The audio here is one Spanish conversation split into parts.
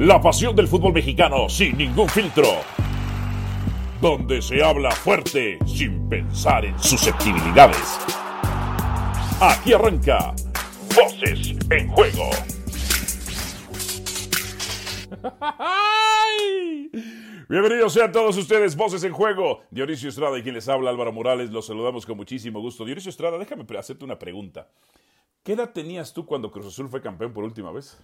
La pasión del fútbol mexicano sin ningún filtro. Donde se habla fuerte sin pensar en susceptibilidades. Aquí arranca Voces en Juego. Bienvenidos sean todos ustedes, Voces en Juego. Dionisio Estrada y quien les habla, Álvaro Morales. Los saludamos con muchísimo gusto. Dionisio Estrada, déjame hacerte una pregunta. ¿Qué edad tenías tú cuando Cruz Azul fue campeón por última vez?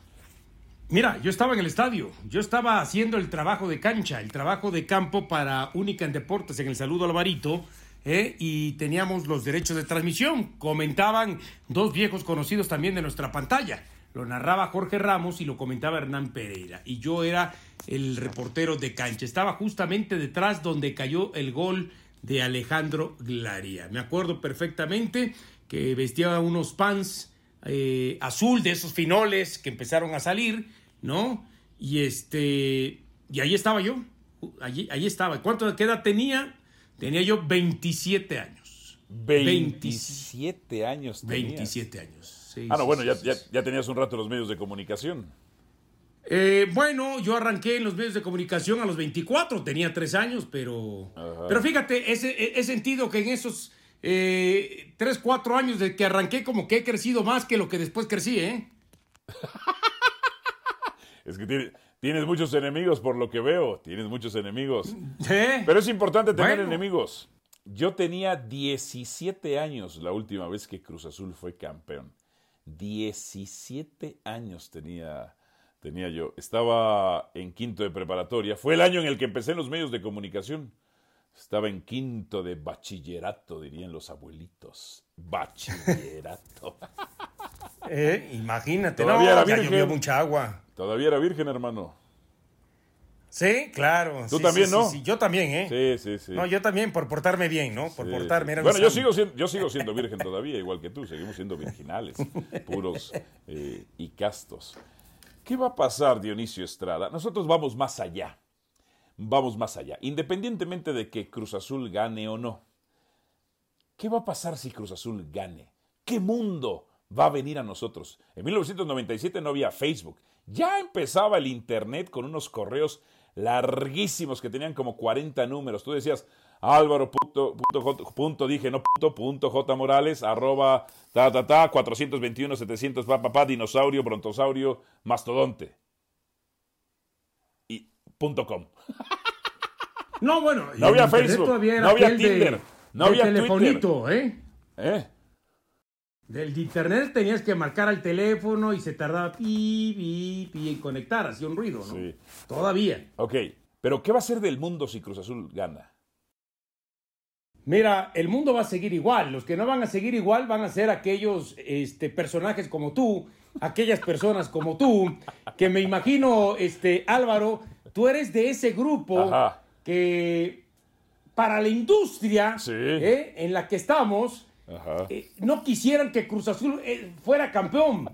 Mira, yo estaba en el estadio, yo estaba haciendo el trabajo de cancha, el trabajo de campo para Única en Deportes en el Saludo Alvarito, ¿eh? y teníamos los derechos de transmisión. Comentaban dos viejos conocidos también de nuestra pantalla. Lo narraba Jorge Ramos y lo comentaba Hernán Pereira. Y yo era el reportero de cancha. Estaba justamente detrás donde cayó el gol de Alejandro Glaria. Me acuerdo perfectamente que vestía unos pants eh, azul de esos finoles que empezaron a salir, ¿no? Y este, y ahí estaba yo, allí, ahí estaba. ¿Cuánto qué edad tenía? Tenía yo 27 años. 27 años tenías. 27 años. Sí, ah, no, bueno, ya, ya, tenías un rato los medios de comunicación. Eh, bueno, yo arranqué en los medios de comunicación a los 24, tenía tres años, pero, pero fíjate, ese, he sentido que en esos eh, tres, cuatro años de que arranqué, como que he crecido más que lo que después crecí, ¿eh? es que tienes muchos enemigos por lo que veo, tienes muchos enemigos. Pero es importante tener enemigos. Yo tenía 17 años la última vez que Cruz Azul fue campeón. 17 años tenía, tenía yo. Estaba en quinto de preparatoria. Fue el año en el que empecé en los medios de comunicación. Estaba en quinto de bachillerato, dirían los abuelitos. Bachillerato. eh, imagínate, todavía era virgen. mucha agua. Todavía era virgen, hermano. Sí, claro. Tú también, ¿no? Sí, yo también, ¿eh? Sí, sí, sí. No, yo también, por portarme bien, ¿no? Por portarme. Bueno, yo sigo, siendo, yo sigo siendo virgen todavía, igual que tú. Seguimos siendo virginales, puros eh, y castos. ¿Qué va a pasar, Dionisio Estrada? Nosotros vamos más allá vamos más allá. Independientemente de que Cruz Azul gane o no, ¿qué va a pasar si Cruz Azul gane? ¿Qué mundo va a venir a nosotros? En 1997 no había Facebook. Ya empezaba el Internet con unos correos larguísimos que tenían como 40 números. Tú decías, Álvaro punto, dije, no punto, punto, J Morales, arroba, ta, ta, ta, 421, 700, pa, pa, pa, dinosaurio, brontosaurio, mastodonte. Y punto com. No, bueno, no había Facebook, no había Tinder, no había telefonito, ¿eh? ¿eh? Del internet tenías que marcar al teléfono y se tardaba pi, pi, pi en conectar, hacía un ruido, ¿no? Sí. Todavía. Ok, pero ¿qué va a ser del mundo si Cruz Azul gana? Mira, el mundo va a seguir igual. Los que no van a seguir igual van a ser aquellos este, personajes como tú, aquellas personas como tú, que me imagino, este, Álvaro, tú eres de ese grupo que para la industria ¿eh? en la que estamos, eh, no quisieran que Cruz Azul eh, fuera campeón.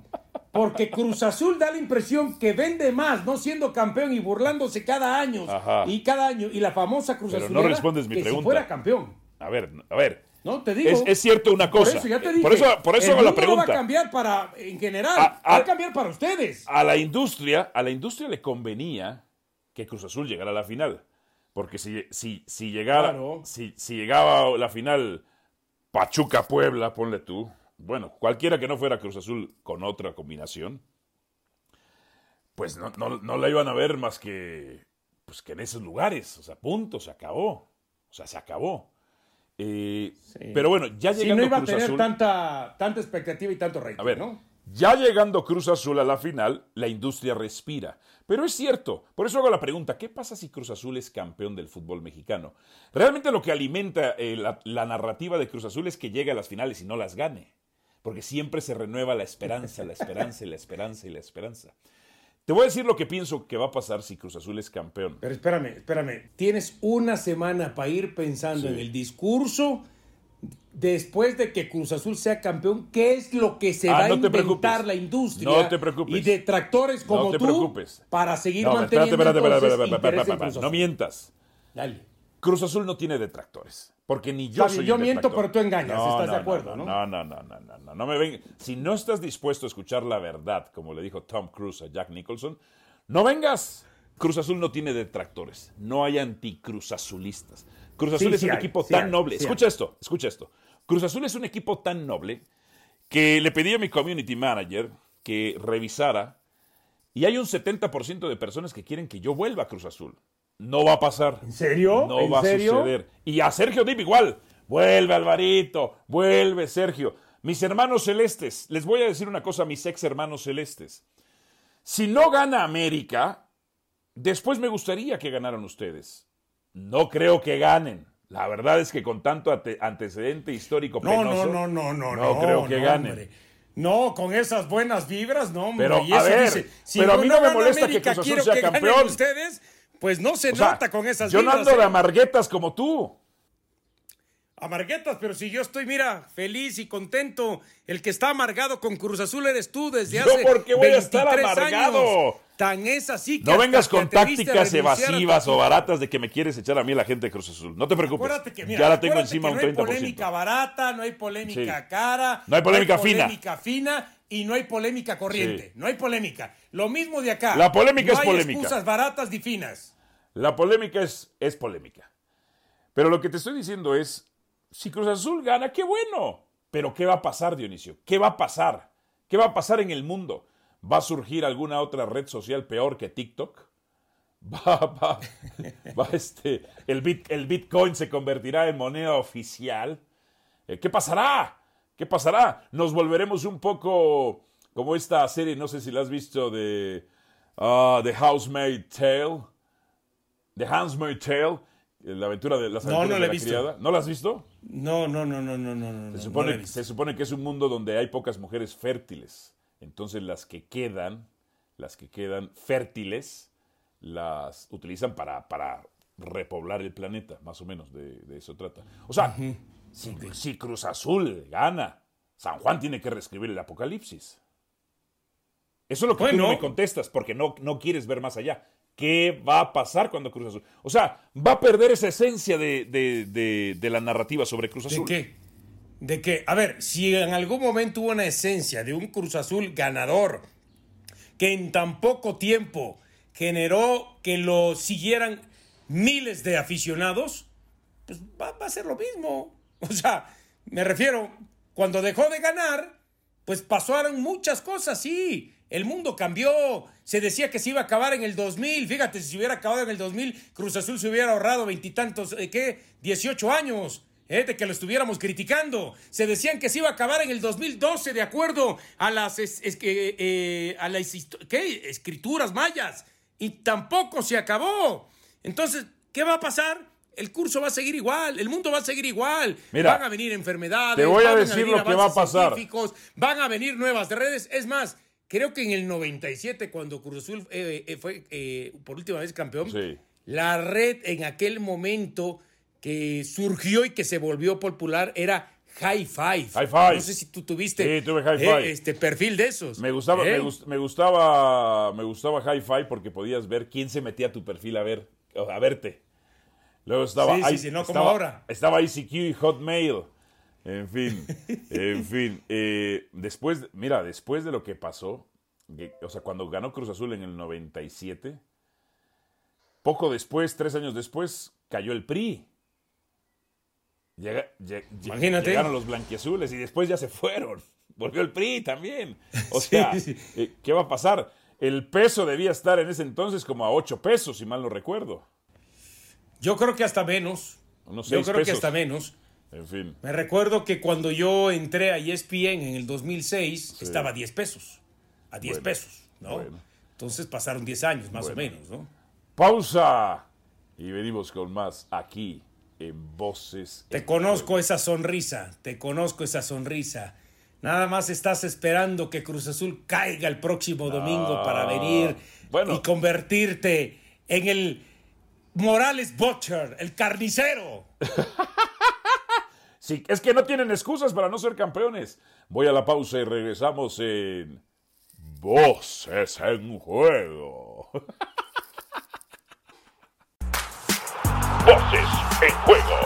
Porque Cruz Azul da la impresión que vende más, no siendo campeón y burlándose cada año y cada año. Y la famosa Cruz Azul. No respondes mi que pregunta. Si fuera campeón. A ver, a ver. No, te digo. Es, cierto una cosa. Por eso ya te dije. Por eso, por eso hago la pregunta. No va a cambiar para, en general, va a cambiar para ustedes. A la industria, a la industria le convenía que Cruz Azul llegara a la final. Porque si, si, si llegara, si, si llegaba la final Pachuca-Puebla, ponle tú, bueno, cualquiera que no fuera Cruz Azul con otra combinación, pues no, no, la iban a ver más que, pues que en esos lugares. O sea, punto, se acabó. O sea, se acabó. Eh, pero bueno, ya llegando sí, no iba a tener tanta, tanta expectativa y tanto rating, a ver, ¿no? Ya llegando Cruz Azul a la final, la industria respira. Pero es cierto, por eso hago la pregunta, ¿qué pasa si Cruz Azul es campeón del fútbol mexicano? Realmente lo que alimenta eh, la, narrativa de Cruz Azul es que llegue a las finales y no las gane, porque siempre se renueva la esperanza, la esperanza y la esperanza y la esperanza. Te voy a decir lo que pienso que va a pasar si Cruz Azul es campeón. Pero espérame, espérame, tienes una semana para ir pensando en el discurso después de que Cruz Azul sea campeón, ¿qué es lo que se ah, va a inventar la industria? No te preocupes. Y detractores como no te tú preocupes. para seguir manteniendo espérate, espérate, espérate, No mientas. Dale. Cruz Azul no tiene detractores. Porque ni yo soy Yo miento, pero tú engañas. ¿Estás de acuerdo, no? No, no, no, no, no, no. no me ven. Si no estás dispuesto a escuchar la verdad, como le dijo Tom Cruise a Jack Nicholson, No vengas. Cruz Azul no tiene detractores. No hay anticruzazulistas. Cruz Azul Sí, es sí un hay, equipo sí tan hay, noble. escucha esto, escucha esto. Cruz Azul es un equipo tan noble que le pedí a mi community manager que revisara y hay un 70% de personas que quieren que yo vuelva a Cruz Azul. No va a pasar. ¿En serio? No ¿En va serio? a suceder. Y a Sergio Dip igual. Vuelve Alvarito, vuelve Sergio. Mis hermanos celestes, les voy a decir una cosa a mis ex hermanos celestes. Si no gana América, después me gustaría que ganaran ustedes. No creo que ganen. La verdad es que con tanto ante- antecedente histórico No, penoso, no, no, no, no, no creo que no, ganen. hombre. No, con esas buenas vibras, no, hombre. Pero, y a eso ver, dice, si pero a mí no me molesta que América, Cruz Azul sea que campeón. ustedes, pues no se O sea, nota con esas yo no ando de ¿eh? amarguetas como tú. Amarguetas, pero si yo estoy, mira, feliz y contento, el que está amargado con Cruz Azul eres tú desde ¿Yo hace por qué voy a estar 23 amargado? años. Tan es así que No vengas con tácticas evasivas o baratas de que me quieres echar a mí la gente de Cruz Azul. No te preocupes. Acuérdate que, mira, ya la tengo encima que un no hay 30%. polémica barata, no hay polémica Sí. cara. No hay polémica fina. polémica fina y no hay polémica corriente. Sí. No hay polémica. Lo mismo de acá. La polémica no es hay polémica. excusas baratas ni finas. La polémica es, es polémica. Pero lo que te estoy diciendo es, si Cruz Azul gana, qué bueno. Pero ¿qué va a pasar, Dionisio? ¿Qué va a pasar? ¿Qué va a pasar en el mundo? ¿Va a surgir alguna otra red social peor que TikTok? Va, va, va este, el, bit- el Bitcoin se convertirá en moneda oficial. Eh, ¿Qué pasará? ¿Qué pasará? Nos volveremos un poco como esta serie, no sé si la has visto, de ah, The Housemaid Tale. The Handmaid's Tale, eh, la aventura de las No, aventuras no de la he la visto. criada. ¿No la has visto? No, no, no, no, no, no, no. No supone, se supone que es un mundo donde hay pocas mujeres fértiles. Entonces las que quedan, las que quedan fértiles, las utilizan para, para repoblar el planeta, más o menos, de, de eso trata. O sea, si, si Cruz Azul gana, San Juan tiene que reescribir el Apocalipsis. Eso es lo que tú Bueno. no me contestas, porque no, no quieres ver más allá. ¿Qué va a pasar cuando Cruz Azul? O sea, va a perder esa esencia de, de- de- de la narrativa sobre Cruz ¿De Azul. qué? De que, a ver, si en algún momento hubo una esencia de un Cruz Azul ganador, que en tan poco tiempo generó que lo siguieran miles de aficionados, pues va, a ser lo mismo. O sea, me refiero, cuando dejó de ganar, pues pasaron muchas cosas, sí. El mundo cambió. Se decía que se iba a acabar en el 2000. Fíjate, si se hubiera acabado en el 2000, Cruz Azul se hubiera ahorrado veintitantos, eh, ¿qué? 18 años. Eh, de que lo estuviéramos criticando. Se decían que se iba a acabar en el 2012 de acuerdo a las, es- es que, eh, a las ¿qué? escrituras mayas. Y tampoco se acabó. Entonces, ¿qué va a pasar? El curso va a seguir igual, el mundo va a seguir igual. Mira, van a venir enfermedades. te voy a van decir venir lo que va a pasar. científicos, van a venir nuevas redes. Es más, creo que en el 97, cuando Cruz Azul eh, eh, fue eh, por última vez campeón, Sí. la red en aquel momento que surgió y que se volvió popular era High Five. High Five. No sé si tú tuviste Sí, tuve High eh, Five. este perfil de esos. Me gustaba, ¿eh? me, gust- me gustaba, me gustaba Hi-Fi porque podías ver quién se metía a tu perfil a ver, a verte. Luego estaba, Sí, sí, I- sí, no como ahora. Estaba ICQ y Hotmail. En fin, en fin. eh, después, mira, después de lo que pasó, que- o sea, cuando ganó Cruz Azul en el 97, poco después, tres años después, cayó el PRI. Llega- Imagínate. Llegaron los blanquiazules y después ya se fueron. Volvió el PRI también. O Sí, sea, sí. eh, ¿qué va a pasar? El peso debía estar en ese entonces como a 8 pesos, si mal no recuerdo. Yo creo que hasta menos. Unos Yo creo que hasta menos. En fin. Me recuerdo que cuando yo entré a ESPN en el 2006, estaba a 10 pesos. A 10 Bueno, pesos, ¿no? bueno. Entonces pasaron 10 años, más Bueno. o menos, ¿no? Pausa. Y venimos con más aquí en Voces. Te en conozco esa sonrisa, te conozco esa sonrisa. Nada más estás esperando que Cruz Azul caiga el próximo domingo para venir bueno. y convertirte en el Morales Butcher, el carnicero. Sí, es que no tienen excusas para no ser campeones. Voy a la pausa y regresamos en Voces en Juego. Voces en Juego.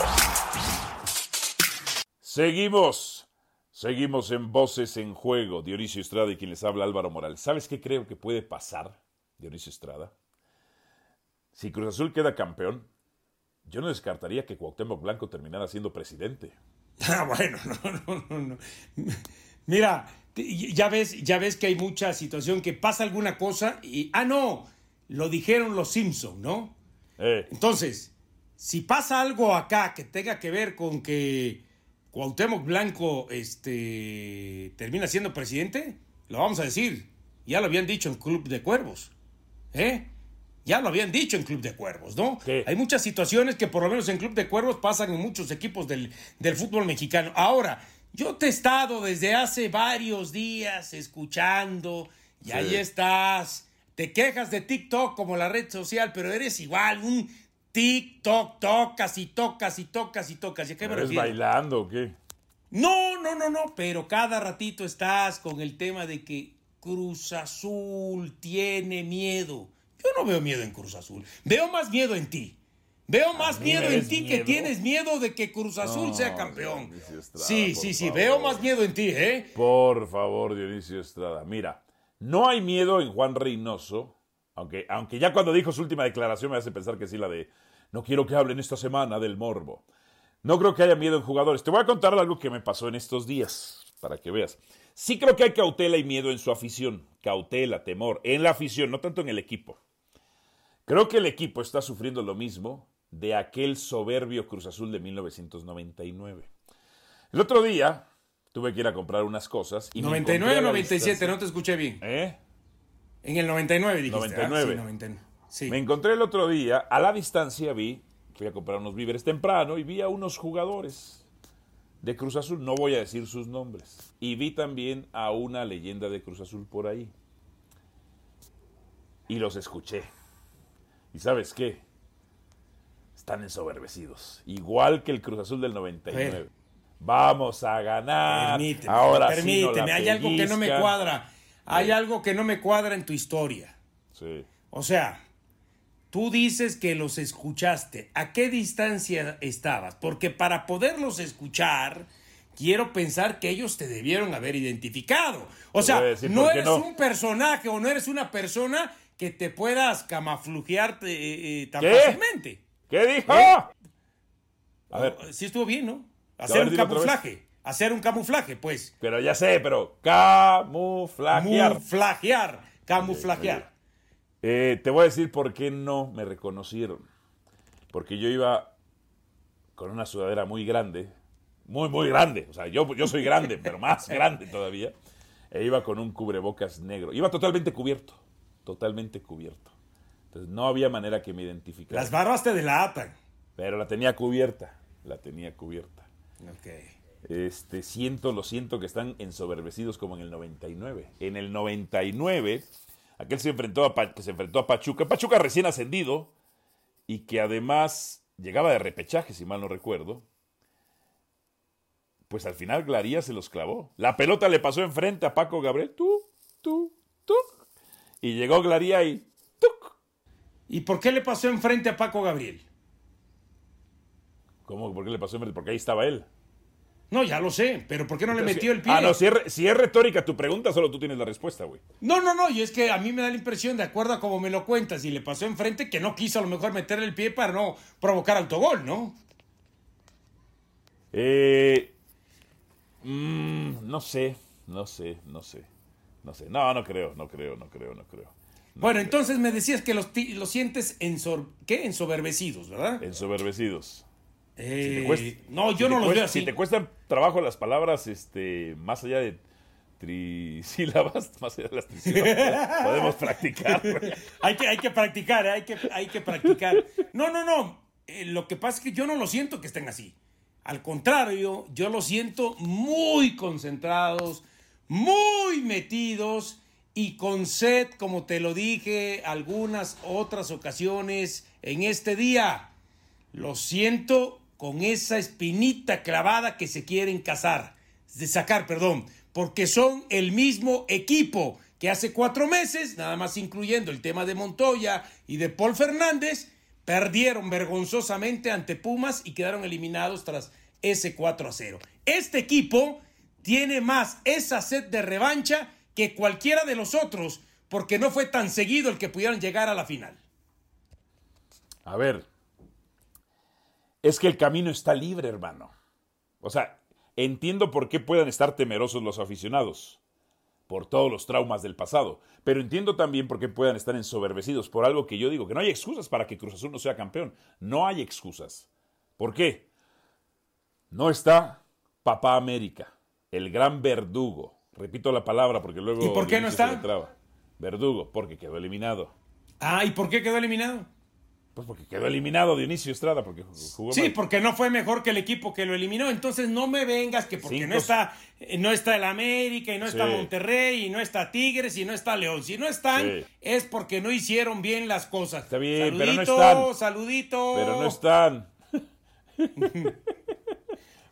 Seguimos. Seguimos en Voces en Juego. Dionisio Estrada y quien les habla Álvaro Morales. ¿Sabes qué creo que puede pasar? Dionisio Estrada, si Cruz Azul queda campeón, yo no descartaría que Cuauhtémoc Blanco terminara siendo presidente. Ah, bueno, no, no, no, no. Mira, ya ves, ya ves que hay mucha situación que pasa alguna cosa y ah no, lo dijeron los Simpson, ¿no? Eh, Entonces, si pasa algo acá que tenga que ver con que Cuauhtémoc Blanco este, termina siendo presidente, lo vamos a decir. Ya lo habían dicho en Club de Cuervos. ¿Eh? Ya lo habían dicho en Club de Cuervos, ¿no? Hay muchas situaciones que por lo menos en Club de Cuervos pasan en muchos equipos del, del fútbol mexicano. Ahora, yo te he estado desde hace varios días escuchando y ahí estás. Te quejas de TikTok como la red social, pero eres igual, un TikTok, tocas y tocas y tocas y tocas. ¿Y a qué me ¿pero ¿Es refiero? bailando o qué? No, no, no, no, pero cada ratito estás con el tema de que Cruz Azul tiene miedo. Yo no veo miedo en Cruz Azul, veo más miedo en ti. Veo más miedo en ti que tienes miedo de que Cruz Azul No, sea campeón. Dionisio Estrada, Sí, sí, sí, favor. veo más miedo en ti, ¿eh? Por favor, Dionisio Estrada. Mira, no hay miedo en Juan Reynoso, aunque, aunque ya cuando dijo su última declaración me hace pensar que sí, la de no quiero que hablen esta semana del morbo. No creo que haya miedo en jugadores. Te voy a contar algo que me pasó en estos días, para que veas. Sí creo que hay cautela y miedo en su afición. Cautela, temor, en la afición, no tanto en el equipo. Creo que el equipo está sufriendo lo mismo de aquel soberbio Cruz Azul de 1999. El otro día tuve que ir a comprar unas cosas y me 99 encontré o a la 97, distancia- no te escuché bien. ¿Eh? En el 99 dijiste. 99. Ah, sí, 99. Sí. Me encontré el otro día, a la distancia vi, fui a comprar unos víveres temprano y vi a unos jugadores de Cruz Azul, no voy a decir sus nombres, y vi también a una leyenda de Cruz Azul por ahí. Y los escuché. ¿Y sabes qué? Están ensoberbecidos, igual que el Cruz Azul del 99. A ver. Vamos a ganar. Permíteme, Ahora sí permíteme, no hay algo que no me cuadra. Hay algo que no me cuadra en tu historia. Sí. O sea, tú dices que los escuchaste. ¿A qué distancia estabas? Porque para poderlos escuchar, quiero pensar que ellos te debieron haber identificado. O sea, no eres no. un personaje o no eres una persona que te puedas camuflajearte eh, eh, tan ¿Qué? fácilmente. ¿Qué dijo? ¿Eh? A ver, Sí estuvo bien, ¿no? Hacer ver, un camuflaje. Hacer un camuflaje, pues. pero ya sé, pero camuflajear. Camuflajear. Camuflajear. Eh, te voy a decir por qué no me reconocieron. Porque yo iba con una sudadera muy grande, muy, muy grande. O sea, yo, yo soy grande, pero más grande todavía. E iba con un cubrebocas negro. Iba totalmente cubierto, totalmente cubierto. Entonces no había manera que me identificara. Las barbas te delatan. Pero la tenía cubierta, la tenía cubierta. Ok. Este, siento, lo siento que están ensoberbecidos como en el 99. En el 99, aquel se enfrentó a, que se enfrentó a Pachuca, Pachuca recién ascendido y que además llegaba de repechaje, si mal no recuerdo. Pues al final Glaría se los clavó. La pelota le pasó enfrente a Paco Gabriel, tú, tú, tú. Y llegó Glaría y ¡tuc! ¿Y por qué le pasó enfrente a Paco Gabriel? ¿Cómo? ¿Por qué le pasó enfrente? Porque ahí estaba él. No, ya lo sé, pero ¿por qué no le metió el pie? Ah, no, si es, re- si es retórica tu pregunta, solo tú tienes la respuesta, güey. no, no, no, y es que a mí me da la impresión, de acuerdo a como me lo cuentas, y le pasó enfrente, que no quiso a lo mejor meterle el pie para no provocar autogol, ¿no? Eh, mm, no sé, no sé, no sé, no sé. No, no creo, no creo, no creo, no creo. Bueno, entonces me decías que los, los sientes ¿qué? ensoberbecidos, ¿verdad? Ensoberbecidos. Eh, te cuesta- no, Si yo no los cuesta- veo así. Si te cuestan trabajo las palabras, este, más allá de trisílabas, más allá de las trisílabas, podemos practicar. hay, que, hay que practicar, hay que, hay que practicar. No, no, no. Eh, lo que pasa es que yo no lo siento que estén así. Al contrario, yo los siento muy concentrados, muy metidos y con sed, como te lo dije algunas otras ocasiones en este día. Los siento con esa espinita clavada que se quieren cazar, de sacar, perdón, porque son el mismo equipo que hace cuatro meses, nada más incluyendo el tema de Montoya y de Paul Fernández, perdieron vergonzosamente ante Pumas y quedaron eliminados tras ese 4 a 0. Este equipo tiene más esa sed de revancha que cualquiera de los otros, porque no fue tan seguido el que pudieran llegar a la final. A ver, es que el camino está libre, hermano. O sea, entiendo por qué puedan estar temerosos los aficionados por todos los traumas del pasado, pero entiendo también por qué puedan estar ensoberbecidos por algo que yo digo, que no hay excusas para que Cruz Azul no sea campeón. No hay excusas. ¿Por qué? No está Papá América, el gran verdugo. Repito la palabra porque luego... ¿Y por qué no está? Verdugo, porque quedó eliminado. Ah, ¿y por qué quedó eliminado? Pues porque quedó eliminado Dionisio Estrada, porque jugó Sí, porque no fue mejor que el equipo que lo eliminó. Entonces no me vengas que porque no está, eh, no está el América, y no está Monterrey, y no está Tigres, y no está León. Si no están, es porque no hicieron bien las cosas. Está bien, pero no están. Saludito. Pero no están.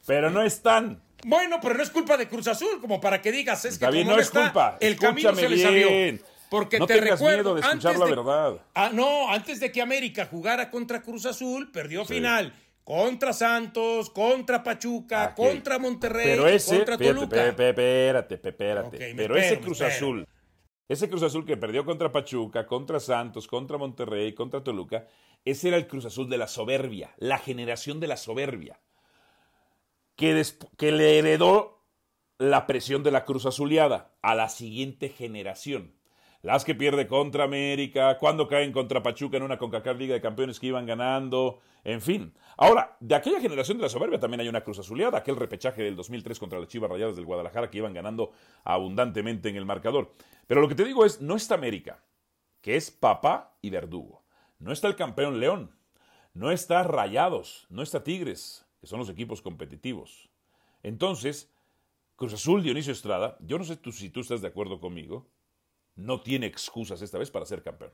pero no están. Bueno, pero no es culpa de Cruz Azul, como para que digas, es que bien, no, es culpa. el camino se le salió. Porque no te tengas recuerdo, miedo de escuchar la verdad. Ah, no, antes de que América jugara contra Cruz Azul, perdió final contra Santos, contra Pachuca, contra Monterrey, Pero ese, contra Toluca. Espérate, espérate, Pero ese Cruz Azul, ese Cruz Azul que perdió contra Pachuca, contra Santos, contra Monterrey, contra Toluca, ese era el Cruz Azul de la soberbia, la generación de la soberbia, que, que le heredó la presión de la Cruz Azuleada a la siguiente generación las que pierde contra América, cuando caen contra Pachuca en una CONCACAF Liga de Campeones que iban ganando, en fin. Ahora, de aquella generación de la soberbia también hay una cruz azuleada, aquel repechaje del 2003 contra las Chivas Rayadas del Guadalajara que iban ganando abundantemente en el marcador. Pero lo que te digo es, no está América, que es papá y verdugo. No está el campeón León, no está Rayados, no está Tigres, que son los equipos competitivos. Entonces, Cruz Azul, Dionisio Estrada, yo no sé tú, si tú estás de acuerdo conmigo, no tiene excusas esta vez para ser campeón.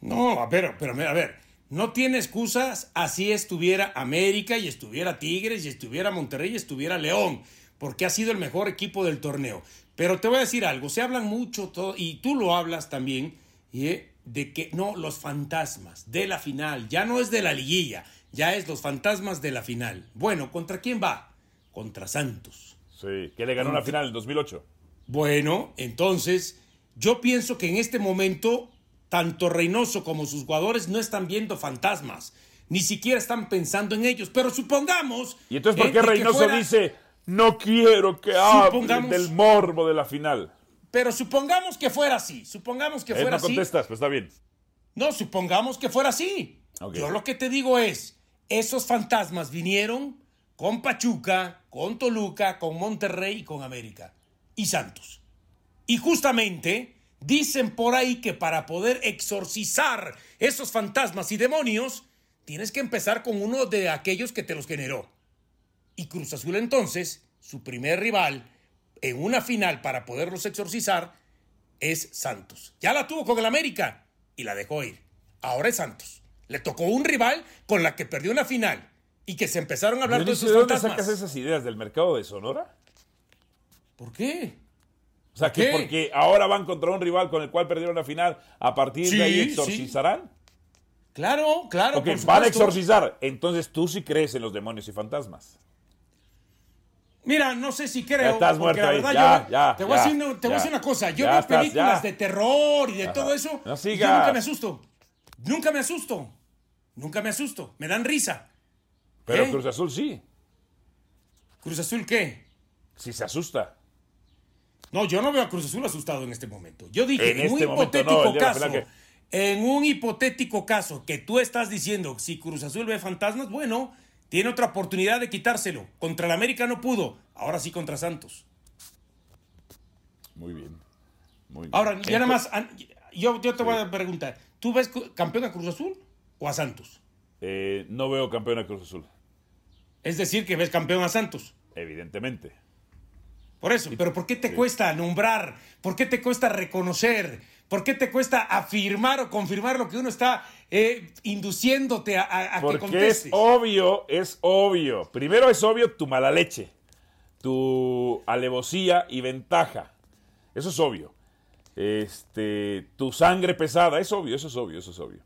No, pero, pero a ver, no tiene excusas así estuviera América y estuviera Tigres y estuviera Monterrey y estuviera León, porque ha sido el mejor equipo del torneo. Pero te voy a decir algo, se hablan mucho todo, y tú lo hablas también, ¿eh? de que no, los fantasmas de la final, ya no es de la liguilla, ya es los fantasmas de la final. Bueno, ¿contra quién va? Contra Santos. Sí, que le ganó la final en 2008. Bueno, entonces yo pienso que en este momento, tanto Reynoso como sus jugadores no están viendo fantasmas, ni siquiera están pensando en ellos. Pero supongamos. ¿Y entonces por qué Reynoso dice, no quiero que hablen del morbo de la final? Pero supongamos que fuera así. Supongamos que fuera no contestas, pues está bien. No, supongamos que fuera así. Yo lo que te digo es: esos fantasmas vinieron con Pachuca, con Toluca, con Monterrey y con América. Y Santos. Y justamente dicen por ahí que para poder exorcizar esos fantasmas y demonios, tienes que empezar con uno de aquellos que te los generó. Y Cruz Azul entonces, su primer rival en una final para poderlos exorcizar, es Santos. Ya la tuvo con el América y la dejó ir. Ahora es Santos. Le tocó un rival con la que perdió una final y que se empezaron a hablar de esos ¿De dónde sacas esas ideas del mercado de Sonora? ¿Por qué? O sea, que porque ahora van contra un rival con el cual perdieron la final, a partir de ahí exorcizarán. Claro, claro. Ok, van a exorcizar. Entonces tú sí crees en los demonios y fantasmas. Mira, no sé si creo. Ya estás muerto ahí. Ya, ya, te, voy, a decir, una cosa. Yo veo películas de terror y de todo eso. No y yo nunca me asusto. Nunca me asusto. Nunca me asusto. Me dan risa. Pero ¿Eh? Cruz Azul sí. ¿Cruz Azul qué? Si se asusta. No, yo no veo a Cruz Azul asustado en este momento. Yo dije, en, un este hipotético caso, en un hipotético caso que tú estás diciendo, si Cruz Azul ve fantasmas, bueno, tiene otra oportunidad de quitárselo. Contra el América no pudo, ahora sí contra Santos. Muy bien. Muy bien. Ahora, ya nada más, yo, te voy a preguntar, ¿tú ves campeón a Cruz Azul o a Santos? Eh, no veo campeón a Cruz Azul. Es decir, que ves campeón a Santos. Evidentemente. Por eso, pero ¿por qué te cuesta nombrar? ¿Por qué te cuesta reconocer? ¿Por qué te cuesta afirmar o confirmar lo que uno está eh, induciéndote a, a Porque que contestes? es obvio, es obvio. Primero es obvio tu mala leche, tu alevosía y ventaja. Eso es obvio. Este, tu sangre pesada, es obvio, eso es obvio, eso es obvio.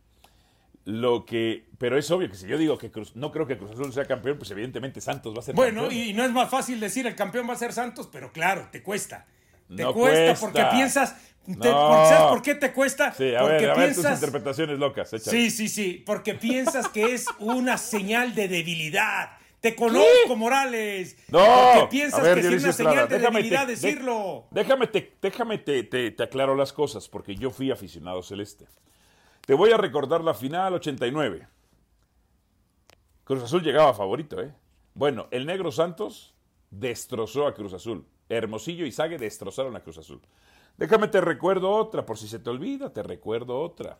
Lo que, pero es obvio que si yo digo que Cruz, no creo que Cruz Azul sea campeón, pues evidentemente Santos va a ser bueno, campeón. Bueno, y no es más fácil decir el campeón va a ser Santos, pero claro, te cuesta. Te No cuesta, cuesta. porque piensas. te- No. porque ¿Sabes por qué te cuesta? Sí, a porque ver, a ver tus interpretaciones locas. échale. Sí, sí, sí, porque piensas que es una señal de debilidad. Te conozco, Morales. No, Porque piensas ver, que es una señal Estrada, de déjame debilidad te- decirlo. déjame, te, déjame te, te- te aclaro las cosas, porque yo fui aficionado celeste. Te voy a recordar la final 89. Cruz Azul llegaba favorito, ¿eh? Bueno, el Negro Santos destrozó a Cruz Azul. Hermosillo y Sague destrozaron a Cruz Azul. Déjame te recuerdo otra, por si se te olvida, te recuerdo otra.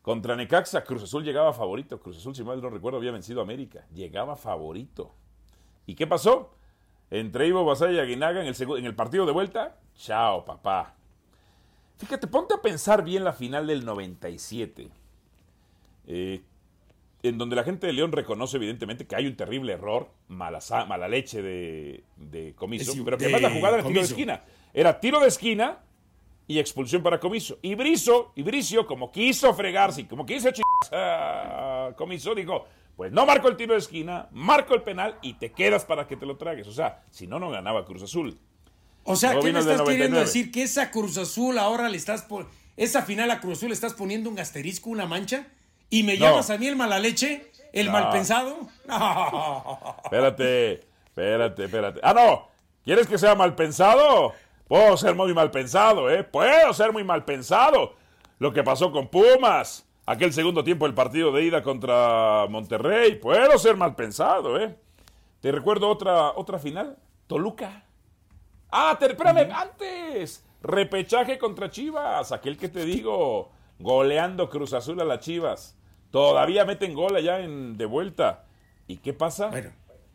Contra Necaxa, Cruz Azul llegaba favorito. Cruz Azul, si mal no recuerdo, había vencido a América. Llegaba favorito. ¿Y qué pasó? Entre Ivo Basay y Aguinaga en el, en el partido de vuelta. Chao, papá. Fíjate, ponte a pensar bien la final del 97. eh, en donde la gente de León reconoce evidentemente que hay un terrible error, mala, mala leche de, de comiso, Es- pero que de además la jugada era tiro de esquina. Era tiro de esquina y expulsión para Comiso. Y Brizo, y Bricio, como quiso fregarse, y como quiso chingarse a Comiso, dijo, pues no marco el tiro de esquina, marco el penal y te quedas para que te lo tragues. O sea, si no, no ganaba Cruz Azul. O sea, ¿qué me estás queriendo 99. decir? ¿Que esa Cruz Azul ahora le estás por... Esa final a Cruz Azul le estás poniendo un asterisco, una mancha? ¿Y me No. llamas a mí el mala leche? ¿El No. mal pensado? No. Espérate, espérate, espérate. Ah, no. ¿Quieres que sea mal pensado? Puedo ser muy mal pensado, ¿eh? Puedo ser muy mal pensado. Lo que pasó con Pumas, aquel segundo tiempo del partido de ida contra Monterrey, puedo ser mal pensado, ¿eh? Te recuerdo otra, otra final, Toluca. Ah, te, espérame, antes. Repechaje contra Chivas, aquel que te digo, goleando Cruz Azul a las Chivas. Todavía meten gol allá en, de vuelta. ¿Y qué pasa? Bueno.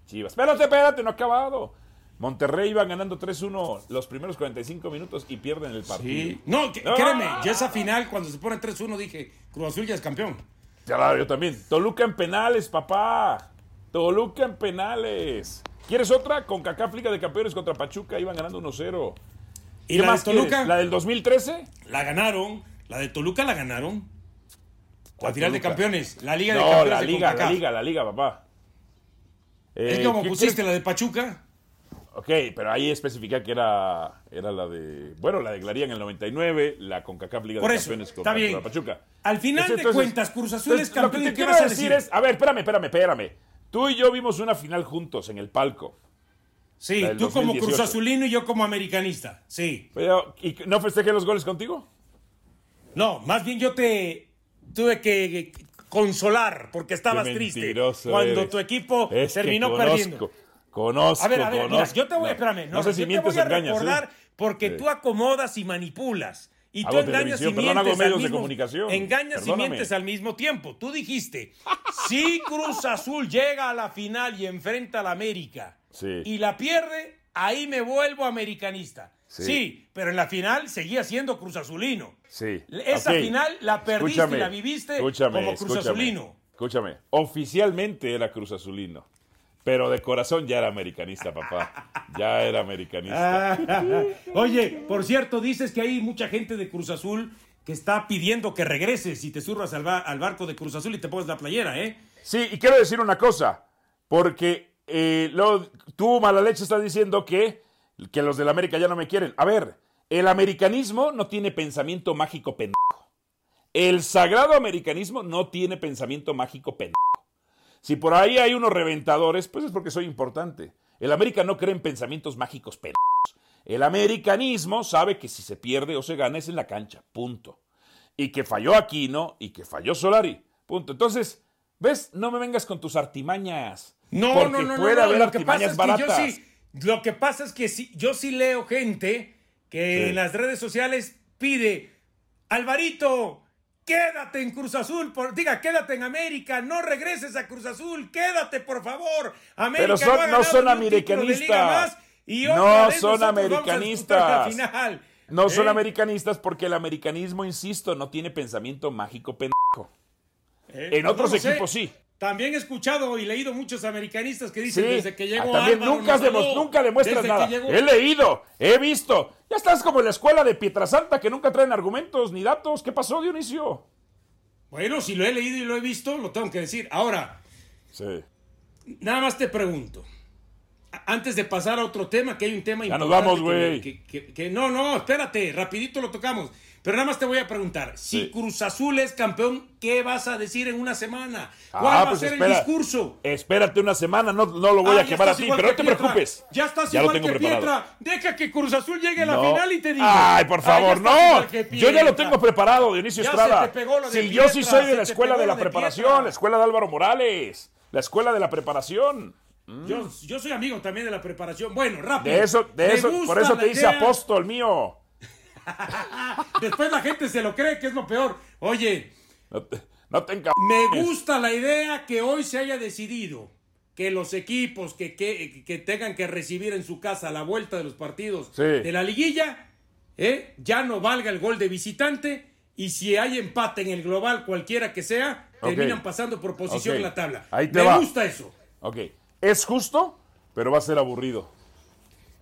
Chivas. Espérate, espérate, no ha acabado. Monterrey iba ganando 3-1 los primeros 45 minutos y pierden el partido. Sí. No, que- créeme, yo esa final, cuando se pone 3-1, dije, Cruz Azul ya es campeón. Claro, yo también. Toluca en penales, papá. Toluca en penales. ¿Quieres otra? Con Cacá Liga de Campeones contra Pachuca iban ganando 1-0. ¿Y ¿Qué la más de Toluca? quieres? ¿La del 2013? La ganaron. La de Toluca la ganaron. La ¿Cuál final de campeones. La Liga de No, Campeones. la de liga, la liga, la liga, papá. Es Eh, como ¿qué pusiste quieres? la de Pachuca. Ok, pero ahí especifica que era, era la de. Bueno, la de Glaría en el 99, la CONCACAF Liga Por de eso, Campeones contra. Pachuca. Al final de cuentas, Cruz Azul es campeón, Lo que ¿y te quiero decir decir? es. A ver, espérame, espérame, espérame. Tú y yo vimos una final juntos en el palco. Sí, tú como 2018. Cruz Azulino y yo como americanista. Sí. Pero, ¿Y no festejé los goles contigo? No, más bien yo te tuve que consolar porque estabas triste cuando eres. tu equipo Es terminó conozco, perdiendo. Conozco, A ver, a ver, mira, yo te voy, No, espérame, No, sé si yo mientes te voy a engañas. recordar porque Sí. tú acomodas y manipulas. Y tú engañas y mientes al de mismo comunicación. Engañas y mientes al mismo tiempo. Tú dijiste, si Cruz Azul llega a la final y enfrenta a la América Sí. y la pierde, ahí me vuelvo americanista. Sí. Sí. pero en la final seguía siendo Cruz Azulino. Sí. Esa final la perdiste Escúchame, y la viviste escúchame, como Cruz escúchame, Azulino. Escúchame, oficialmente era Cruz Azulino, pero de corazón ya era americanista, papá. Ya era americanista. Oye, por cierto, dices que hay mucha gente de Cruz Azul que está pidiendo que regreses y te surras al, ba- al barco de Cruz Azul y te pongas la playera, ¿eh? Sí, y quiero decir una cosa, porque eh, lo- tú, mala leche, estás diciendo que, que los del América ya no me quieren. A ver, el americanismo no tiene pensamiento mágico pendejo. El sagrado americanismo no tiene pensamiento mágico pendejo. Si por ahí hay unos reventadores, pues es porque soy importante. El América no cree en pensamientos mágicos pendejos. El americanismo sabe que si se pierde o se gana es en la cancha, punto. Y que falló Aquino y que falló Solari, punto. Entonces, ¿ves? No me vengas con tus artimañas. No, porque no, no, no, puede no, haber Lo que pasa es que yo baratas. sí, lo que pasa es que sí, yo sí leo gente que Sí. en las redes sociales pide, Alvarito, quédate en Cruz Azul, por, diga, quédate en América, no regreses a Cruz Azul, quédate por favor. América Pero son- no son americanistas. y No son americanistas. final. No son ¿Eh? americanistas porque el americanismo, insisto, no tiene pensamiento mágico pendejo. Eh, En otros sé. equipos sí. También he escuchado y leído muchos americanistas que dicen Sí, desde que llegó ah, también Álvaro nunca, has nos demo- ganó, nunca demuestras nada. llegó- He leído, he visto. Ya estás como en la escuela de Pietrasanta que nunca traen argumentos ni datos. ¿Qué pasó, Dionisio? Bueno, si lo he leído y lo he visto, lo tengo que decir. Ahora, Sí. nada más te pregunto. antes de pasar a otro tema, que hay un tema Ya nos importante vamos, que- güey. que- que- que- no, no, espérate, rapidito lo tocamos. Pero nada más te voy a preguntar, si Sí. Cruz Azul es campeón, ¿qué vas a decir en una semana? Ah, ¿Cuál va a pues ser espera. el discurso? Espérate una semana, no, no lo voy Ah, a quemar a ti, pero no te Pietra. preocupes. Ya estás ya lo igual tengo que preparado. Pietra. Deja que Cruz Azul llegue a la No. final y te digo. Ay, por Ah, favor, no. Yo ya lo tengo preparado, Dionisio Ya Estrada. se te pegó lo de Si yo sí soy de la escuela de lo la de preparación, Pietra. la escuela de Álvaro Morales, la escuela de la preparación. Yo, yo soy amigo también de la preparación. Bueno, rápido. De eso, de Me eso, por eso te dice apóstol mío. Después la gente se lo cree que es lo peor. Oye, No te, no te me gusta la idea que hoy se haya decidido que los equipos que, que, que tengan que recibir en su casa la vuelta de los partidos Sí. de la liguilla, ¿eh? ya no valga el gol de visitante y si hay empate en el global, cualquiera que sea, terminan pasando por posición en la tabla. Ahí te me va. gusta eso. Ok, es justo, pero va a ser aburrido.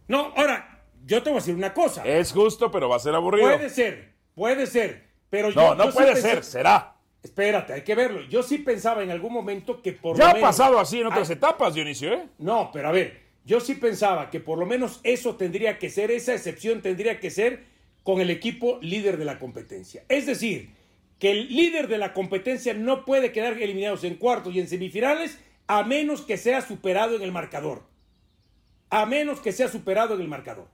No, ahora, yo te voy a decir una cosa. Es justo, pero va a ser aburrido. Puede ser, puede ser, pero yo... No, no yo sí puede pensé- ser, será. Espérate, hay que verlo. Yo sí pensaba en algún momento que por Ya lo ha menos- pasado así en otras Ah, etapas, Dionisio, ¿eh? No, pero a ver, yo sí pensaba que por lo menos eso tendría que ser, esa excepción tendría que ser con el equipo líder de la competencia. Es decir, que el líder de la competencia no puede quedar eliminados en cuartos y en semifinales a menos que sea superado en el marcador. A menos que sea superado en el marcador.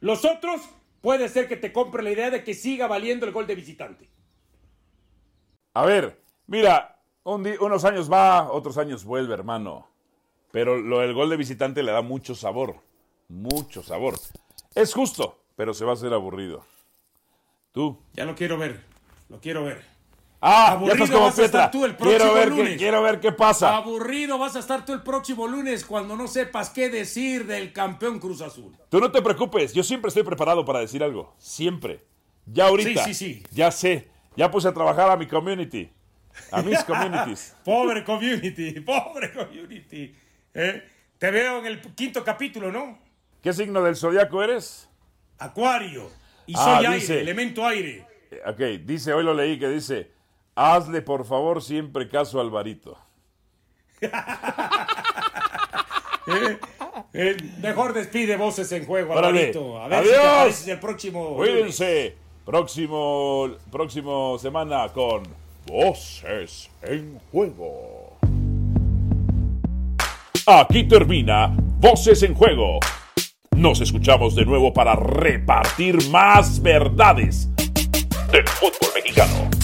Los otros puede ser que te compre la idea de que siga valiendo el gol de visitante. A ver, mira, un unos años va, otros años vuelve, hermano. Pero lo del gol de visitante le da mucho sabor. Mucho sabor. Es justo, pero se va a hacer aburrido. Tú. Ya lo quiero ver, lo quiero ver. Ah, Aburrido ya vas a estar tú el quiero próximo ver qué, lunes. quiero ver qué pasa. Aburrido vas a estar tú el próximo lunes cuando no sepas qué decir del campeón Cruz Azul. Tú no te preocupes, yo siempre estoy preparado para decir algo. Siempre. Ya ahorita. Sí, sí, sí. Ya sé. Ya puse a trabajar a mi community. A mis communities. Pobre community, pobre community. ¿Eh? Te veo en el quinto capítulo, ¿no? ¿Qué signo del zodiaco eres? Acuario. Y Ah, soy aire, elemento aire. Ok, dice, hoy lo leí que dice, hazle por favor siempre caso a Alvarito. Eh, mejor despide voces en juego. Alvarito. A ver si te Adiós. apareces el próximo. Cuídense. Próximo, próximo semana con Voces en Juego. Aquí termina Voces en Juego. Nos escuchamos de nuevo para repartir más verdades del fútbol mexicano.